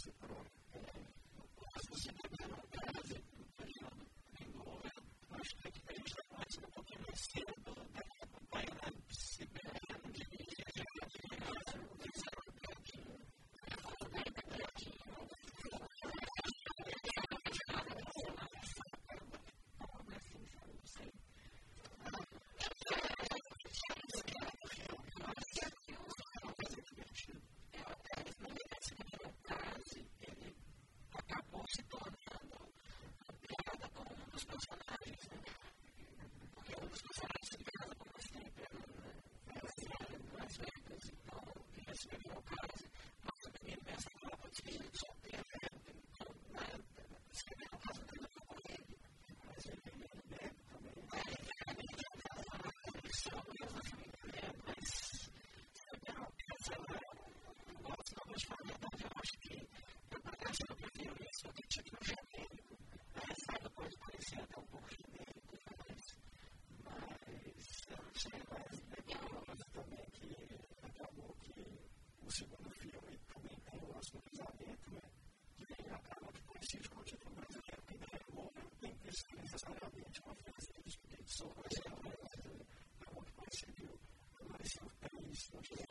is it put on. which is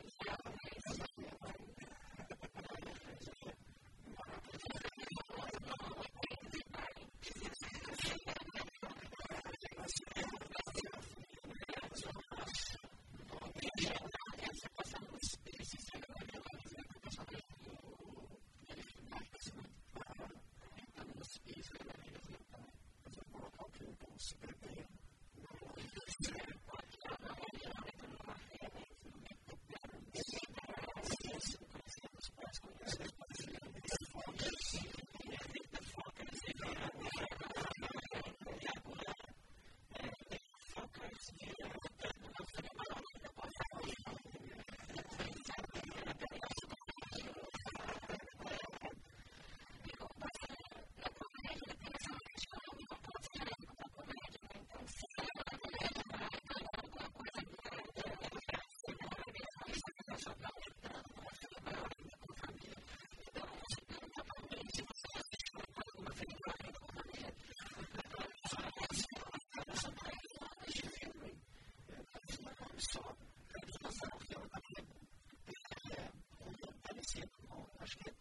basket.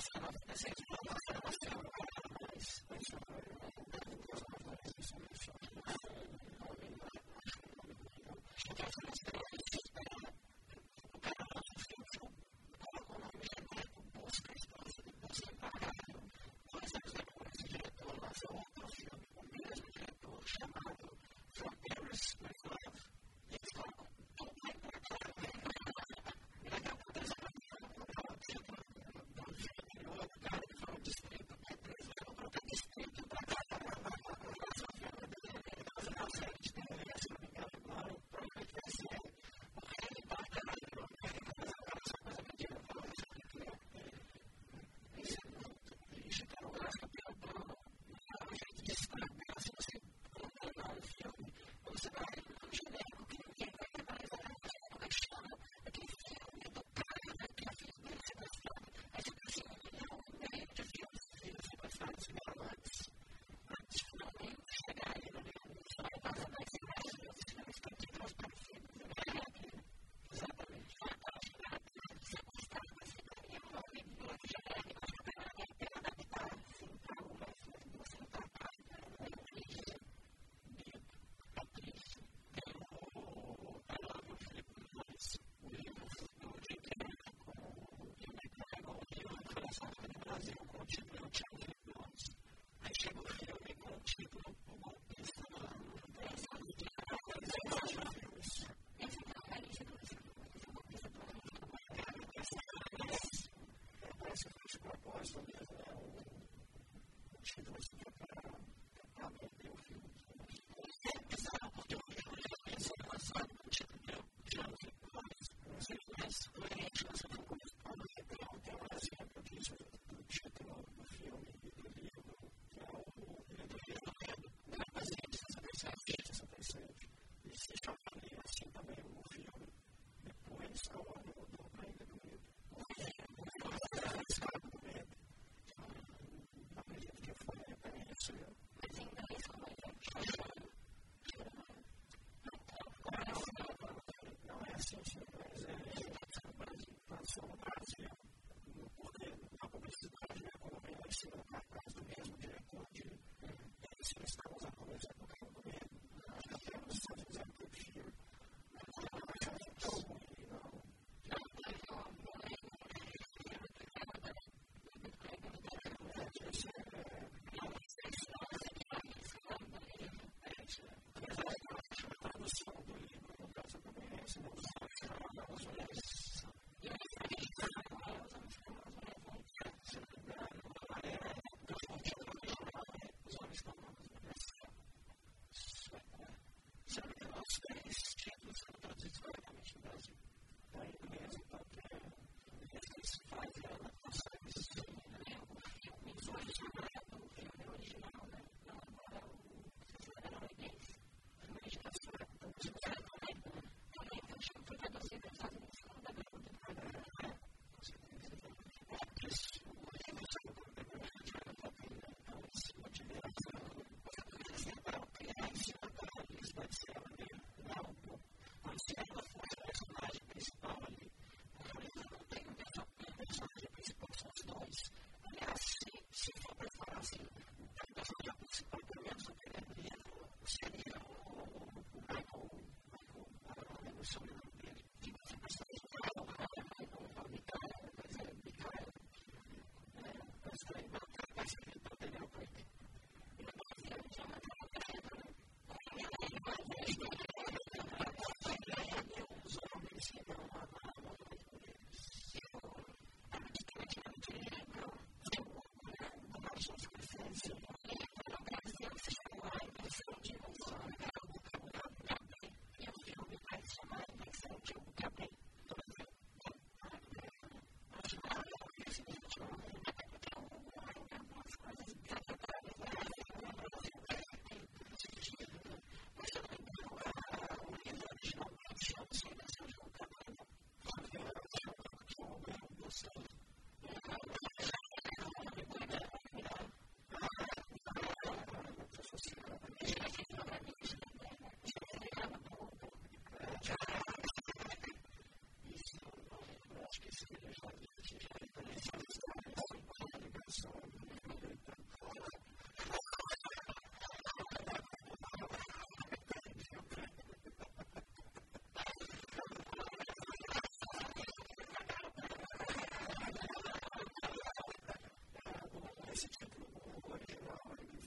some of people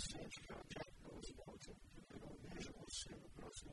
paciente que é o diagnóstico, que é o mesmo ser o próximo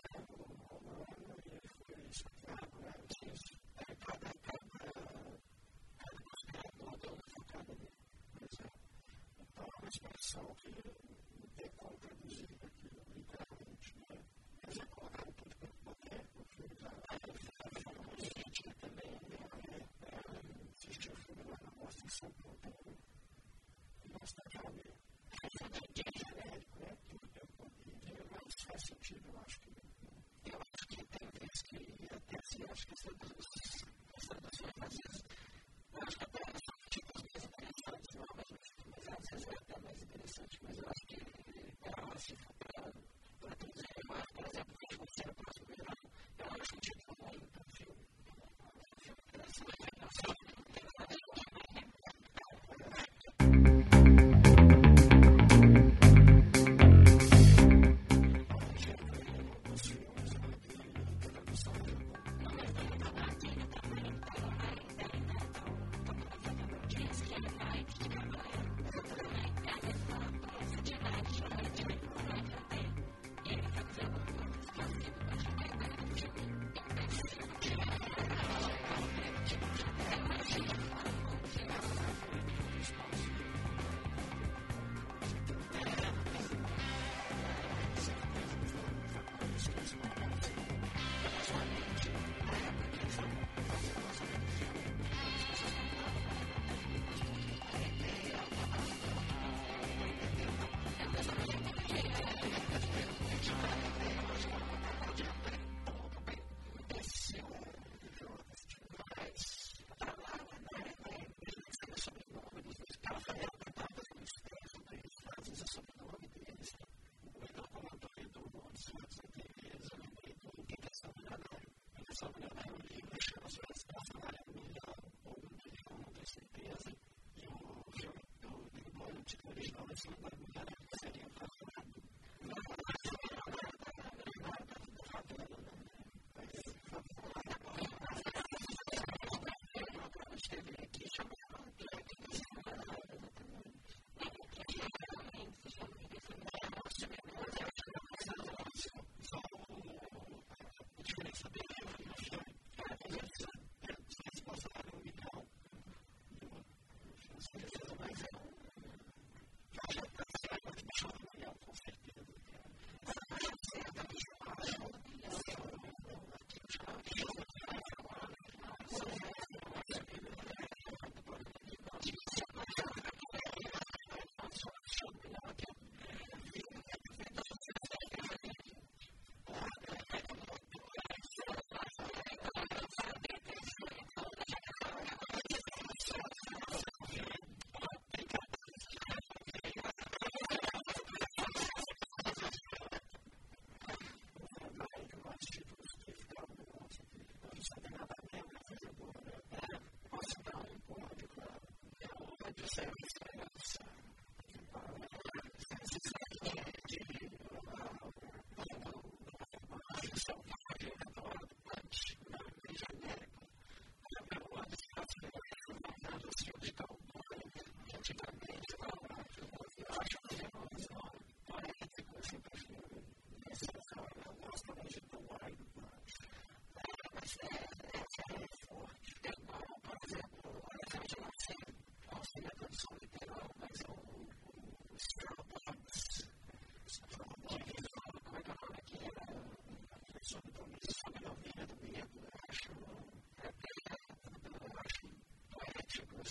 original da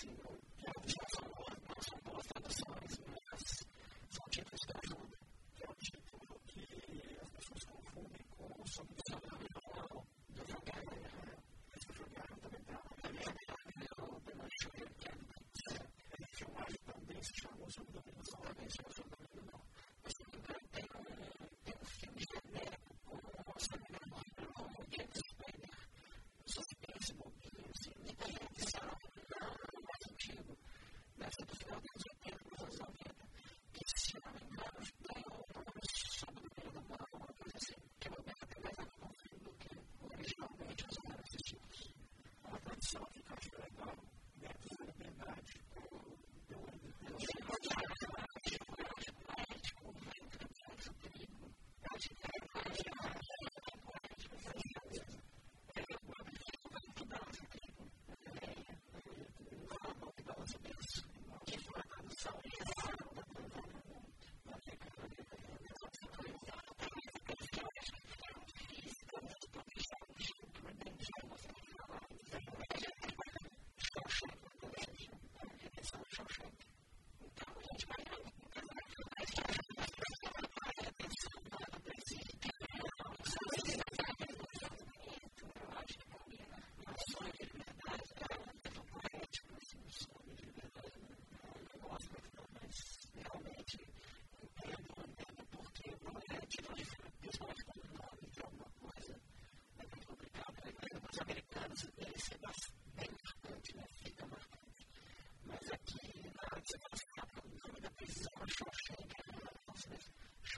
to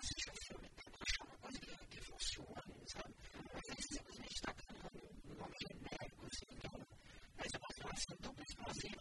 assiste um uma coisa que funcione, sabe? Mas ele simplesmente está cantando um nome genérico, assim, não. Mas é uma relação tão prazer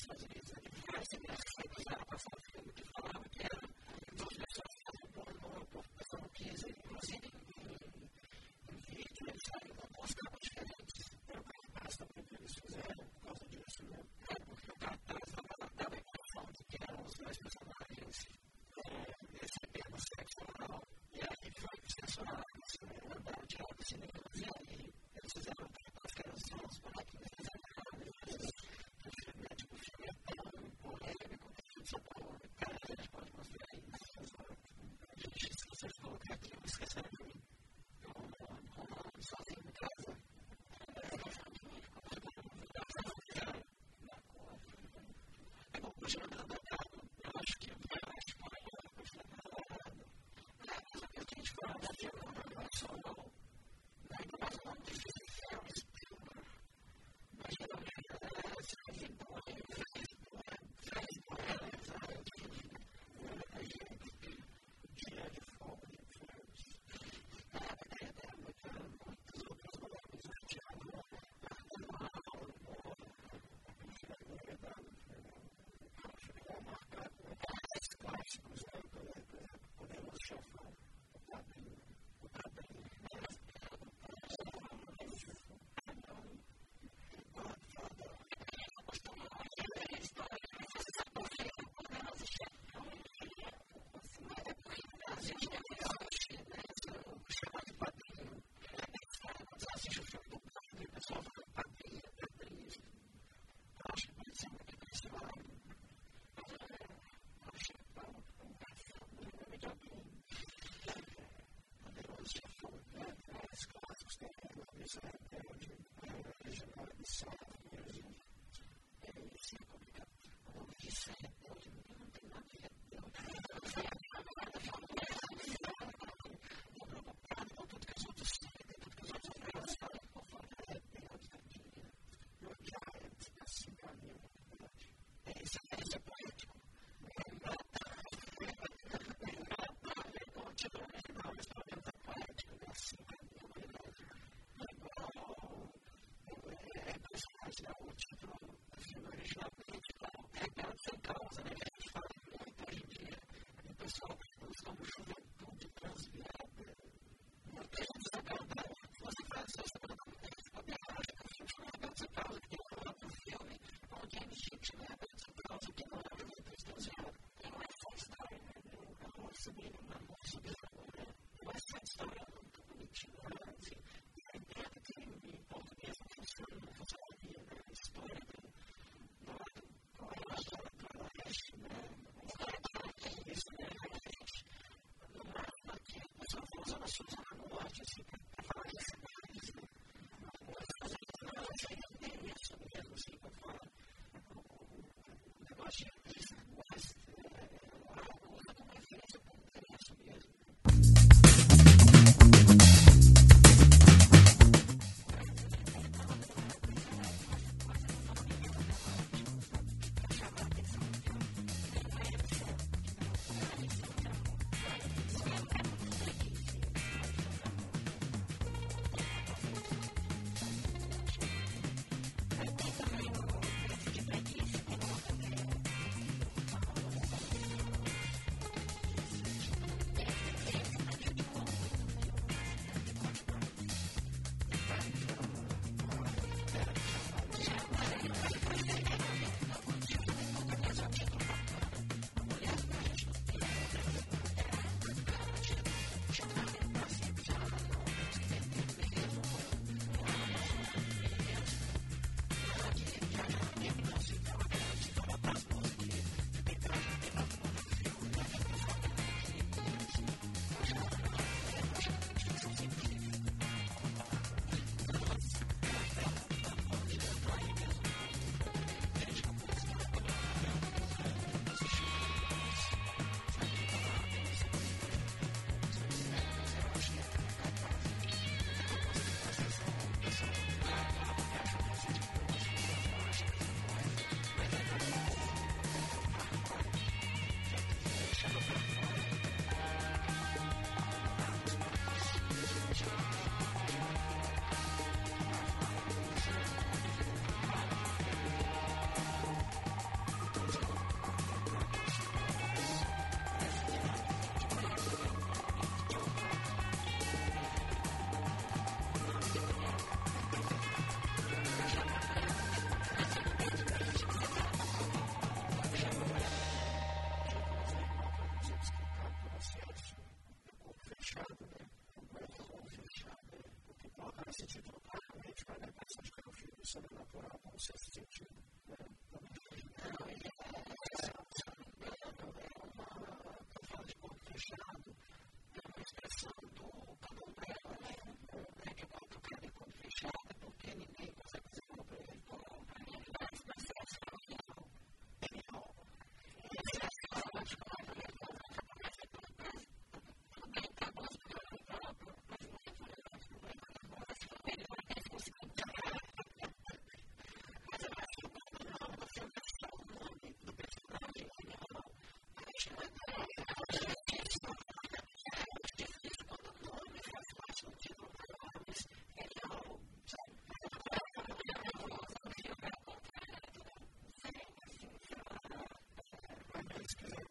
this resonates سبحانه وتعالى Então, nesse sentido, o cara realmente vai levar essas calfias, você não vai apurar o bom senso sentido. That's good.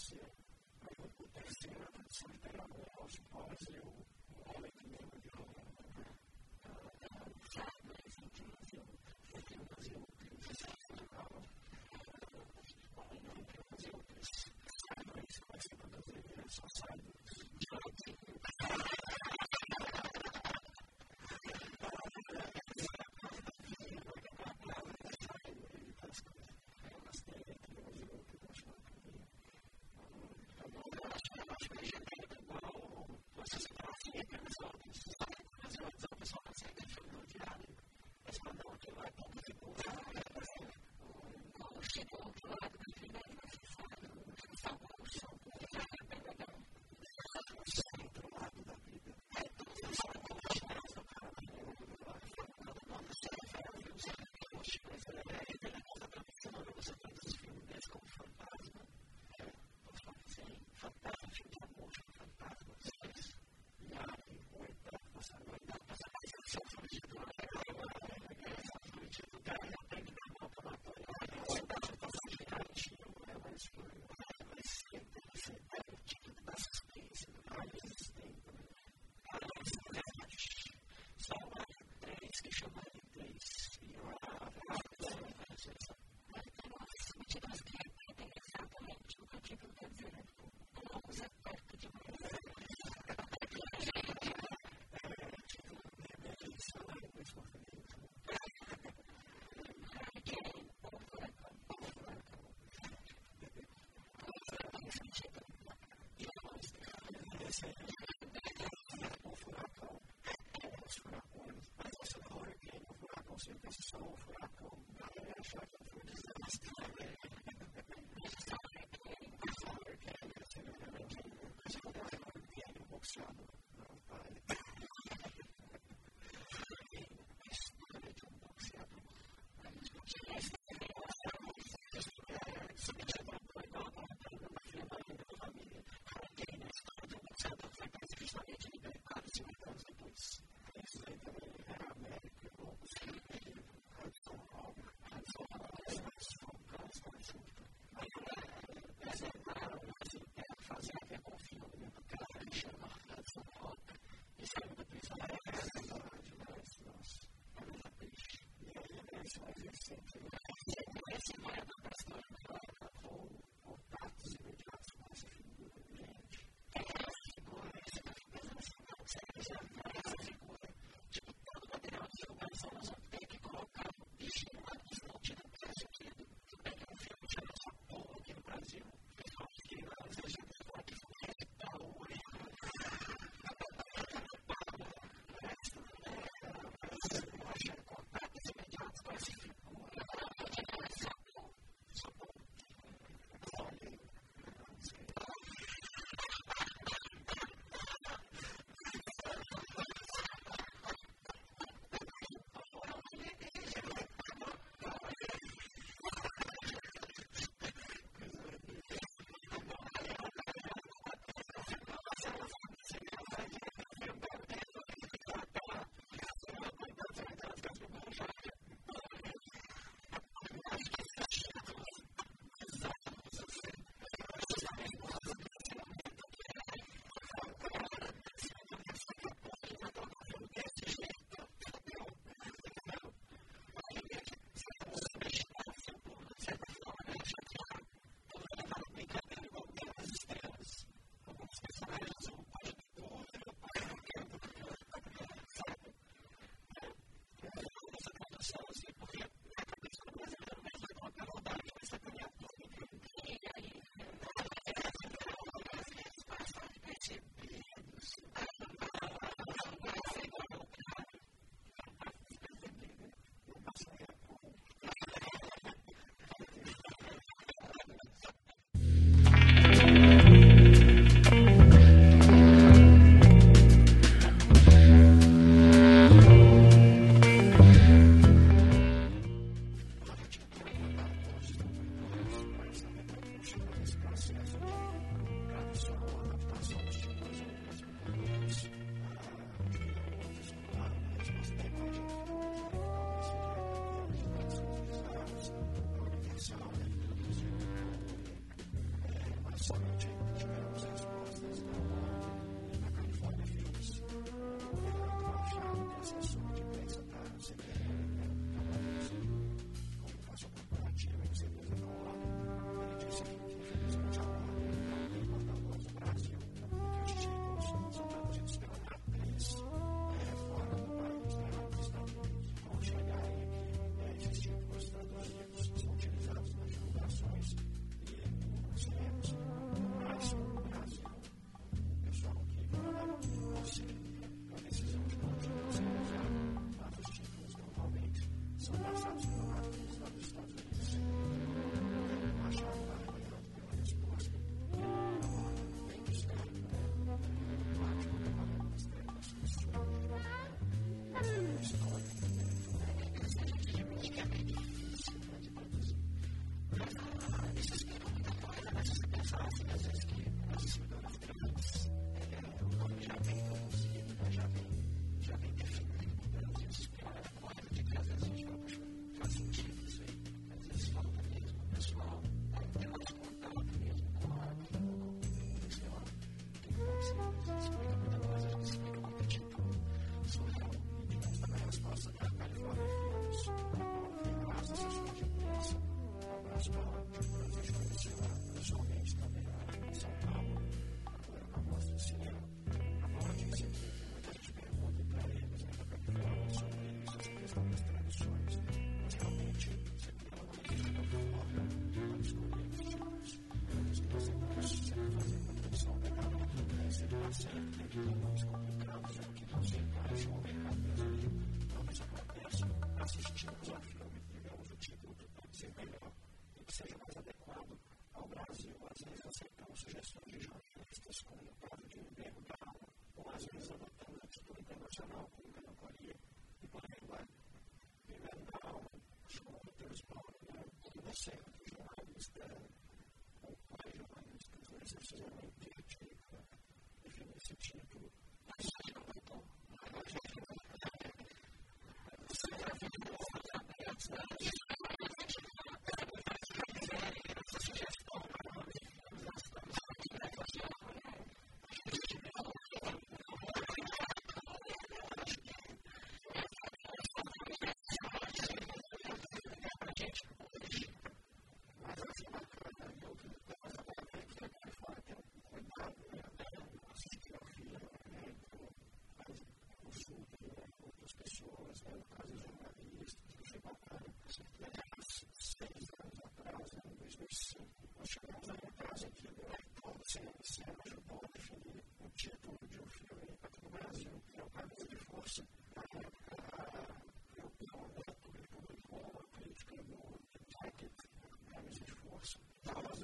aconteceu. Aí eu comecei a solidariedade aos pobres, eu, o homem é que lembra de uma chácara, enfim, de um asilo, foi não um asilo que não se legal. Bom, não, tem um não que sai, mas vai ser produzido, só sai do this was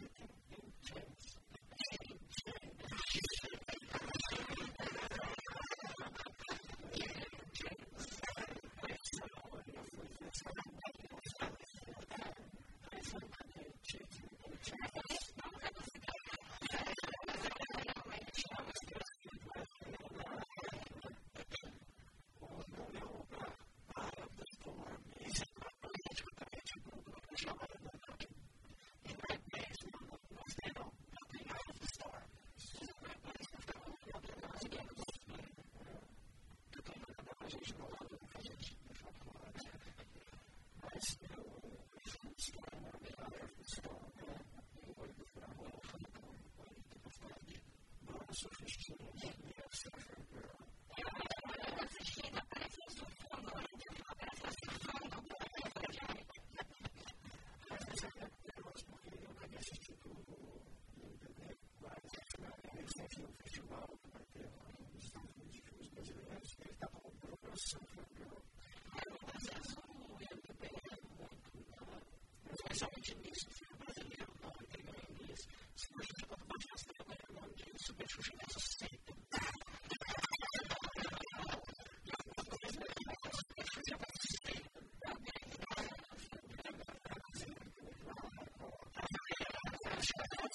you can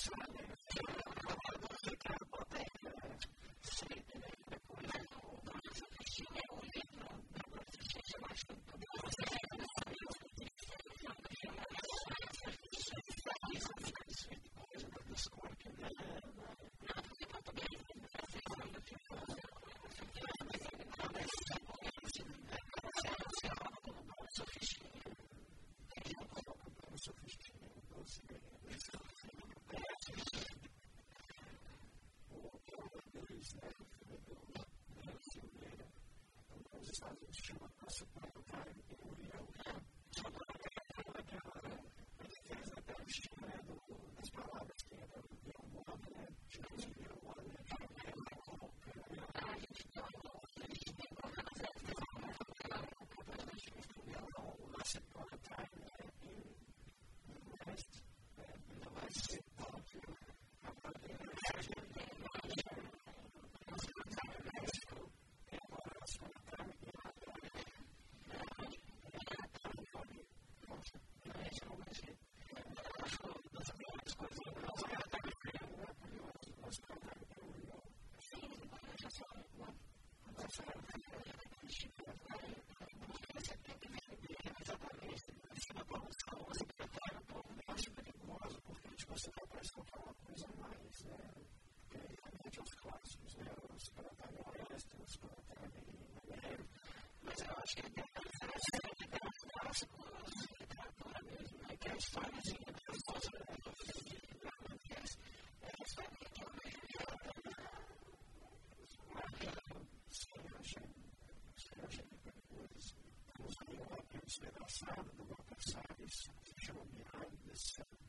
try spent outside, and the walk outside is shown behind this uh,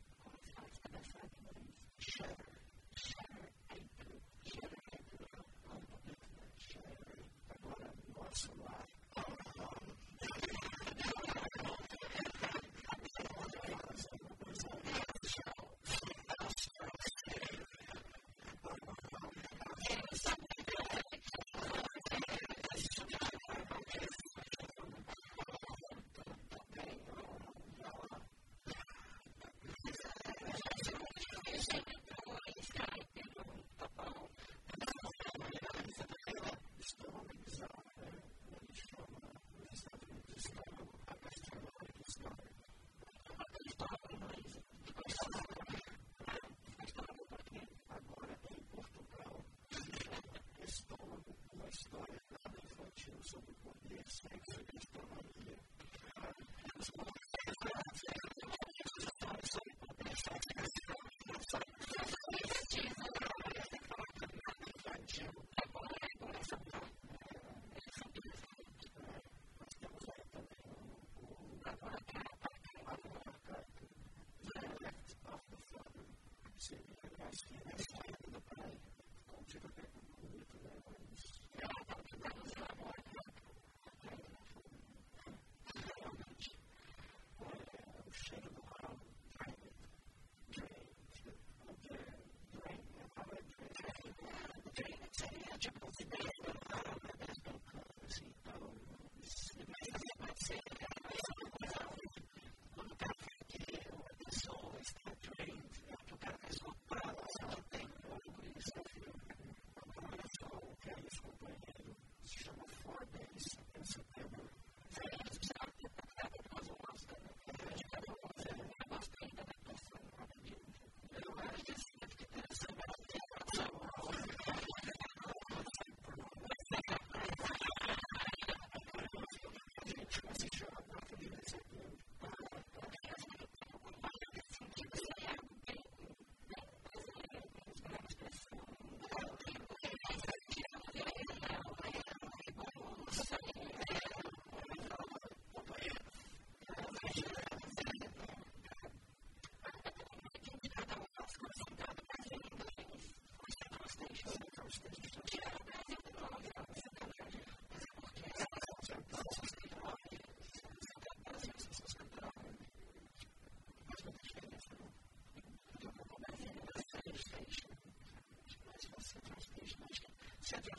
sobre poder, sexo e astrologia. As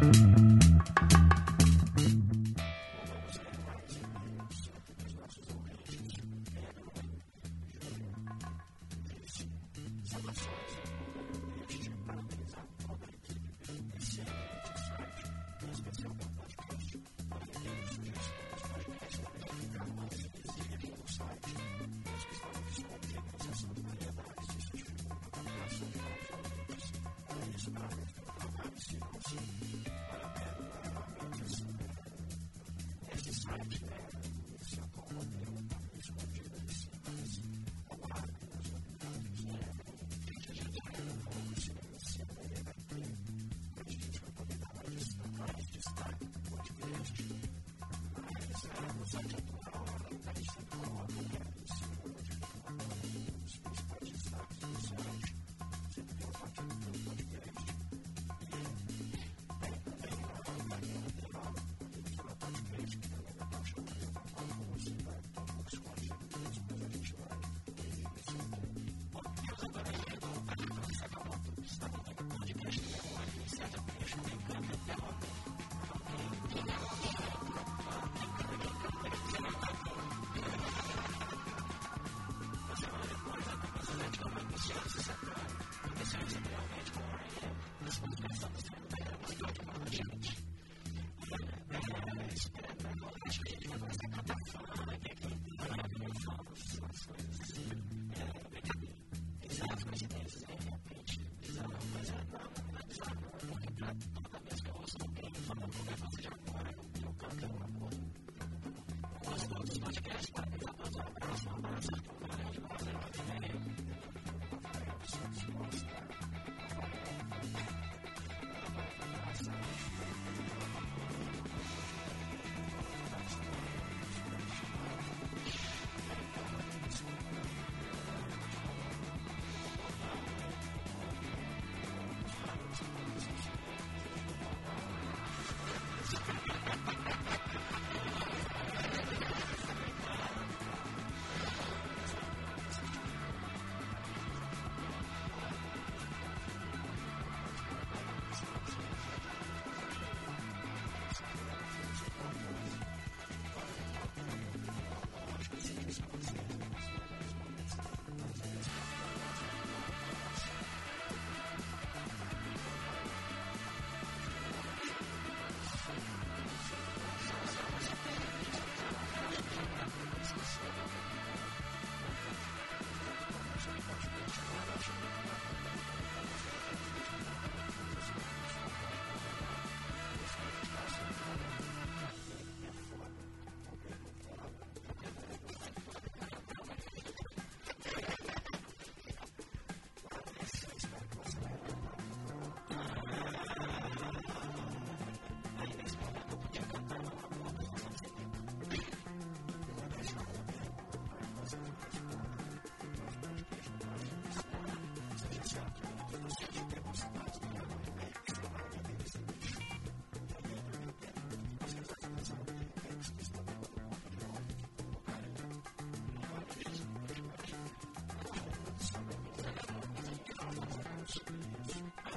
Mm-hmm.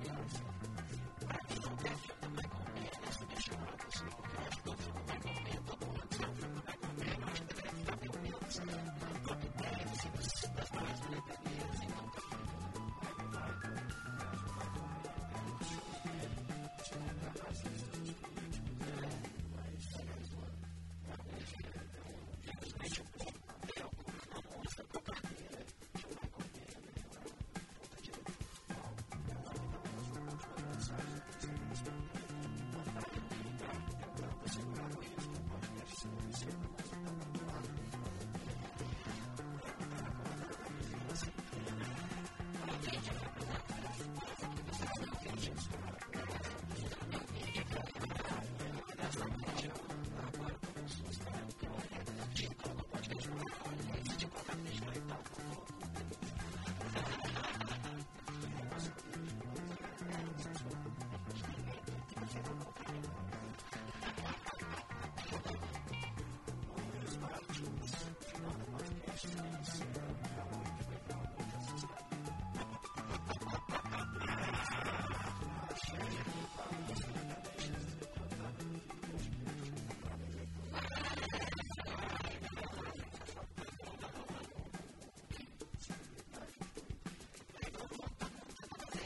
podcast.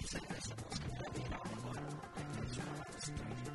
Thank you.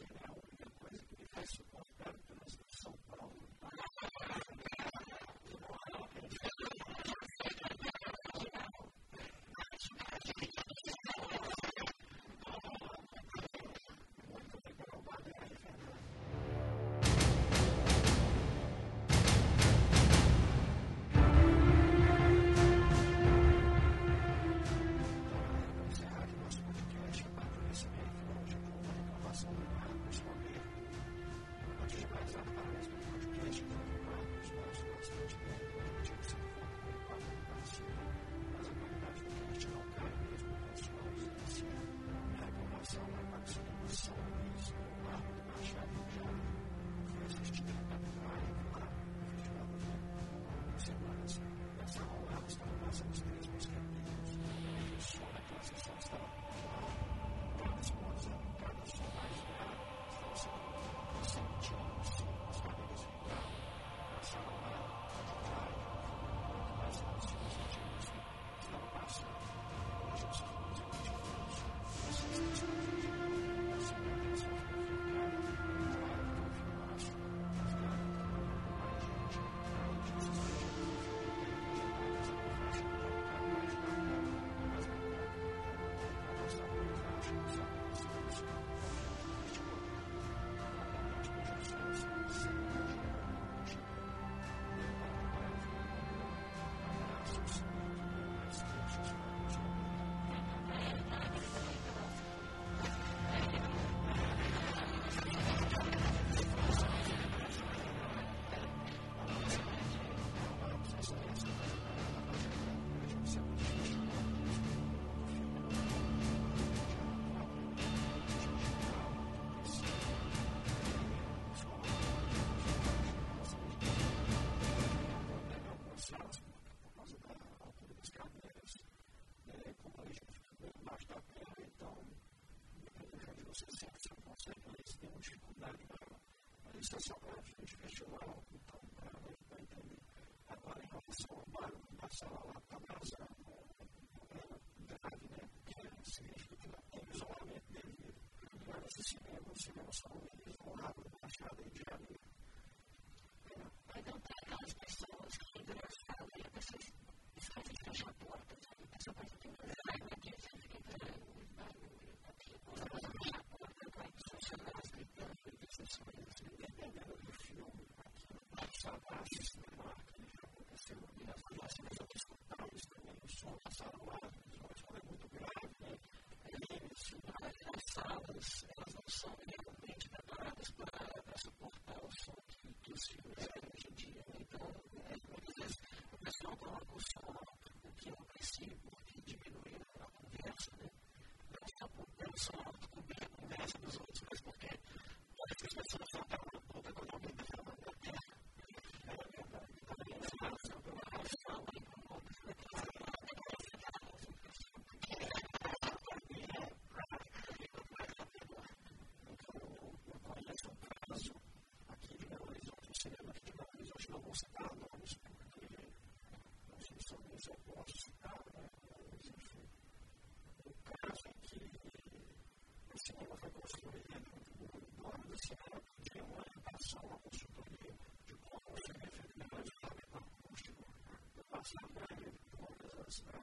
Christian tradicional, então, realmente vai entender. Agora, 生活是干的，就是干点体力，辛苦活才够吃。每天从不管多晚都起来，不管晚上晚睡多晚，只管第二天起来就上班。不是说白天也不工作，是白天。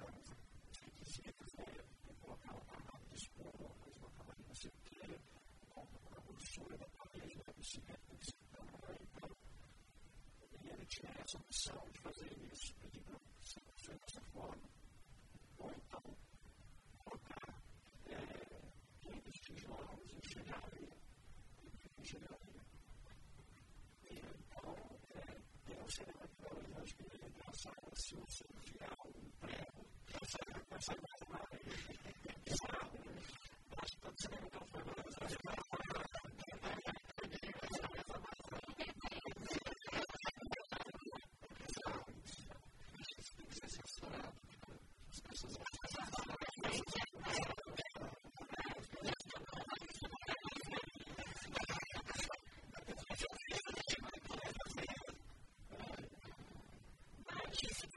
you. for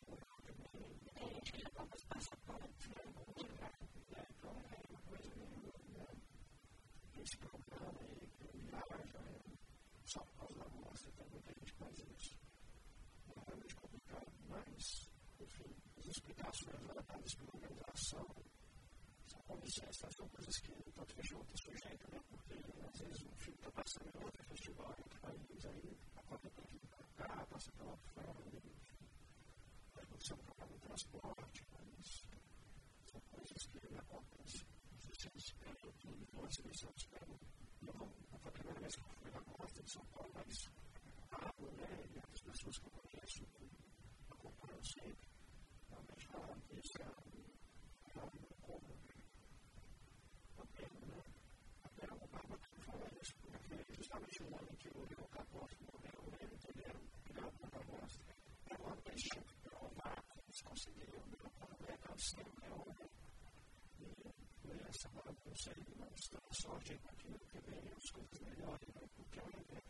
explicações levantadas pela organização são comissões, são coisas que tanto fez outro sujeito, né? Porque às vezes um filme está passando em outro festival, em outro país, aí a cópia tem que ir para cá, passa pela fora, enfim. Aí você não paga o transporte, mas são coisas que acontecem. Você espera tudo, você não espera. Não, não foi a primeira vez que eu fui na costa de São Paulo, mas Pablo, né? E outras pessoas que eu conheço, acompanham sempre is uh, um, como papel, né? Papel, uma fala isso, porque justamente o homem que o apóstolo morreu, né? Entenderam? Criado na proposta. É uma deixa provar que eles conseguiram, né? Quando é canção, é homem. E essa bagunça aí, nós estamos sorte com aquilo que vem, as coisas melhores, né? Porque é muito importante.